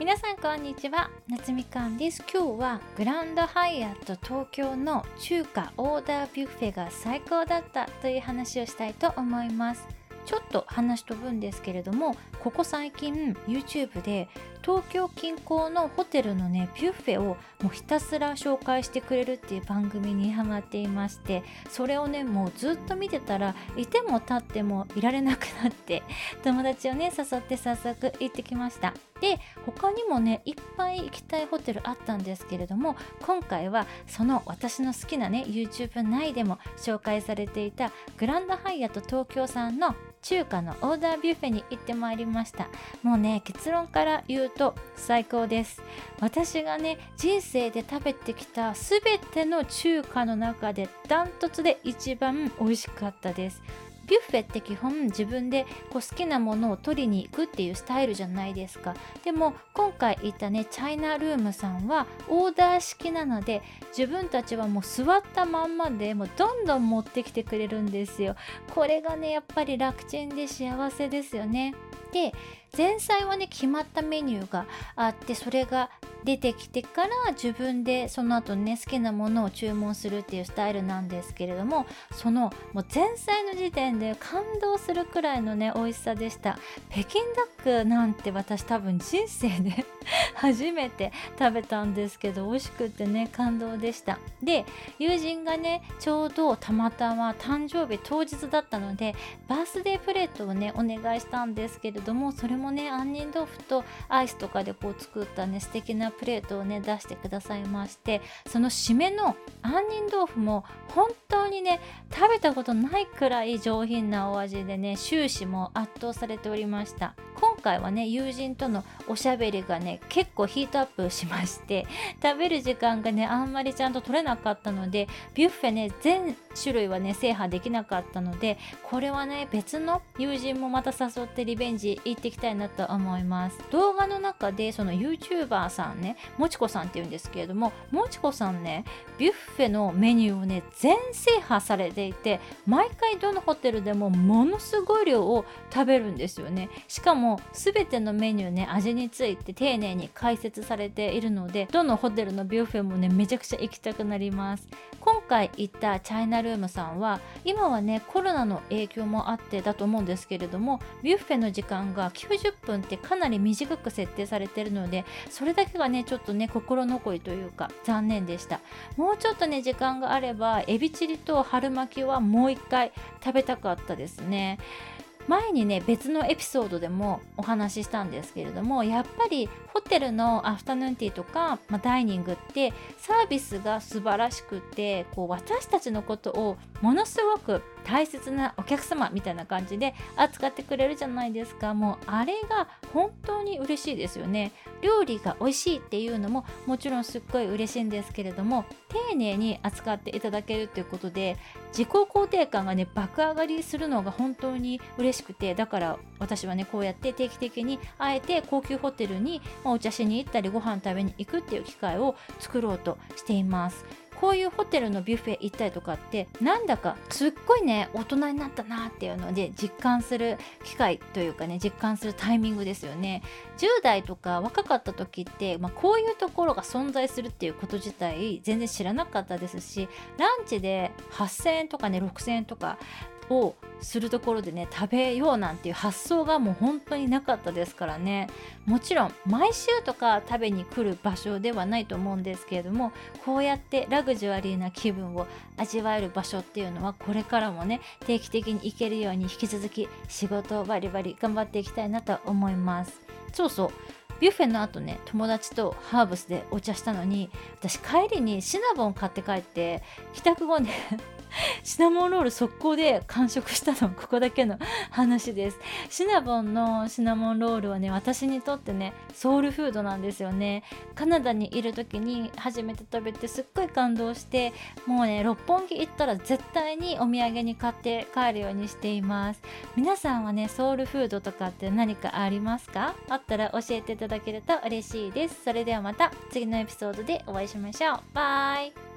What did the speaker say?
皆さんこんにちは。夏みかんです。今日はグランドハイアット東京の中華オーダービュッフェが最高だったという話をしたいと思います。ちょっと話飛ぶんですけれどもここ最近 YouTube で東京近郊のホテルのねビュッフェをもうひたすら紹介してくれるっていう番組にハマっていましてそれをねもうずっと見てたらいても立ってもいられなくなって 友達をね誘って早速行ってきました。で他にもねいっぱい行きたいホテルあったんですけれども今回はその私の好きなね YouTube 内でも紹介されていたグランドハイアット東京さんの中華のオーダービュッフェに行ってまいりました。もうね結論から言うと最高です。私がね人生で食べてきた全ての中華の中でダントツで一番美味しかったです。ビュッフェって基本自分でこう好きなものを取りに行くっていうスタイルじゃないですか。でも今回行ったねチャイナルームさんはオーダー式なので自分たちはもう座ったまんまでもうどんどん持ってきてくれるんですよ。これがねやっぱり楽ちんで幸せですよね。で前菜はね決まったメニューがあってそれが出てきてから自分でその後ね好きなものを注文するっていうスタイルなんですけれどもそのもう前菜の時点で感動するくらいのね美味しさでした。北京ダックなんて私多分人生で 初めて食べたんですけど美味しくてね感動でした。で友人がねちょうどたまたま誕生日当日だったのでバースデープレートをねお願いしたんですけれどもそれもね杏仁豆腐とアイスとかでこう作ったね素敵なプレートをね出してくださいましてその締めの杏仁豆腐も本当にね食べたことないくらい上品なお味でね終始も圧倒されておりました。今回はね友人とのおしゃべりがね結構ヒートアップしまして 食べる時間がねあんまりちゃんと取れなかったのでビュッフェね全種類はね制覇できなかったのでこれはね別の友人もまた誘ってリベンジ行っていきたいなと思います。動画の中でその YouTuber さんねもちこさんっていうんですけれどももちこさんねビュッフェのメニューをね全制覇されていて毎回どのホテルでもものすごい量を食べるんですよね。しかも全てのメニューね味について丁寧に解説されているのでどのホテルのビュッフェもねめちゃくちゃ行きたくなります。今回行ったチャイナルームさんは今はねコロナの影響もあってだと思うんですけれどもビュッフェの時間が90分ってかなり短く設定されてるのでそれだけがねちょっとね心残りというか残念でした。もうちょっとね時間があればエビチリと春巻きはもう一回食べたかったですね。前にね別のエピソードでもお話ししたんですけれどもやっぱりホテルのアフタヌーンティーとか、まあ、ダイニングってサービスが素晴らしくてこう私たちのことをものすごく大切なお客様みたいな感じで扱ってくれるじゃないですか。もうあれが本当に嬉しいですよね。料理が美味しいっていうのももちろんすっごい嬉しいんですけれども丁寧に扱っていただけるっていうことで自己肯定感がね爆上がりするのが本当に嬉しくてだから私はねこうやって定期的にあえて高級ホテルにお茶しに行ったりご飯食べに行くっていう機会を作ろうとしています。こういうホテルのビュッフェ行ったりとかってなんだかすっごいね大人になったなっていうので実感する機会というかね実感するタイミングですよね。10代とか若かった時って、まあ、こういうところが存在するっていうこと自体全然知らなかったですしランチで8000円とかね6000円とかをするところでね食べようなんていう発想がもう本当になかったですからね。もちろん毎週とか食べに来る場所ではないと思うんですけれどもこうやってラグジュアリーな気分を味わえる場所っていうのはこれからもね定期的に行けるように引き続き仕事をバリバリ頑張っていきたいなと思います。そうそう。ビュッフェの後ね友達とハーブスでお茶したのに私帰りにシナボン買って帰って帰宅後ね シナモンロール速攻で完食したのここだけの話です。シナボンのシナモンロールはね私にとってねソウルフードなんですよね。カナダにいる時に初めて食べてすっごい感動してもうね六本木行ったら絶対にお土産に買って帰るようにしています。皆さんはねソウルフードとかって何かありますか？あったら教えていただけると嬉しいです。それではまた次のエピソードでお会いしましょう。バイ。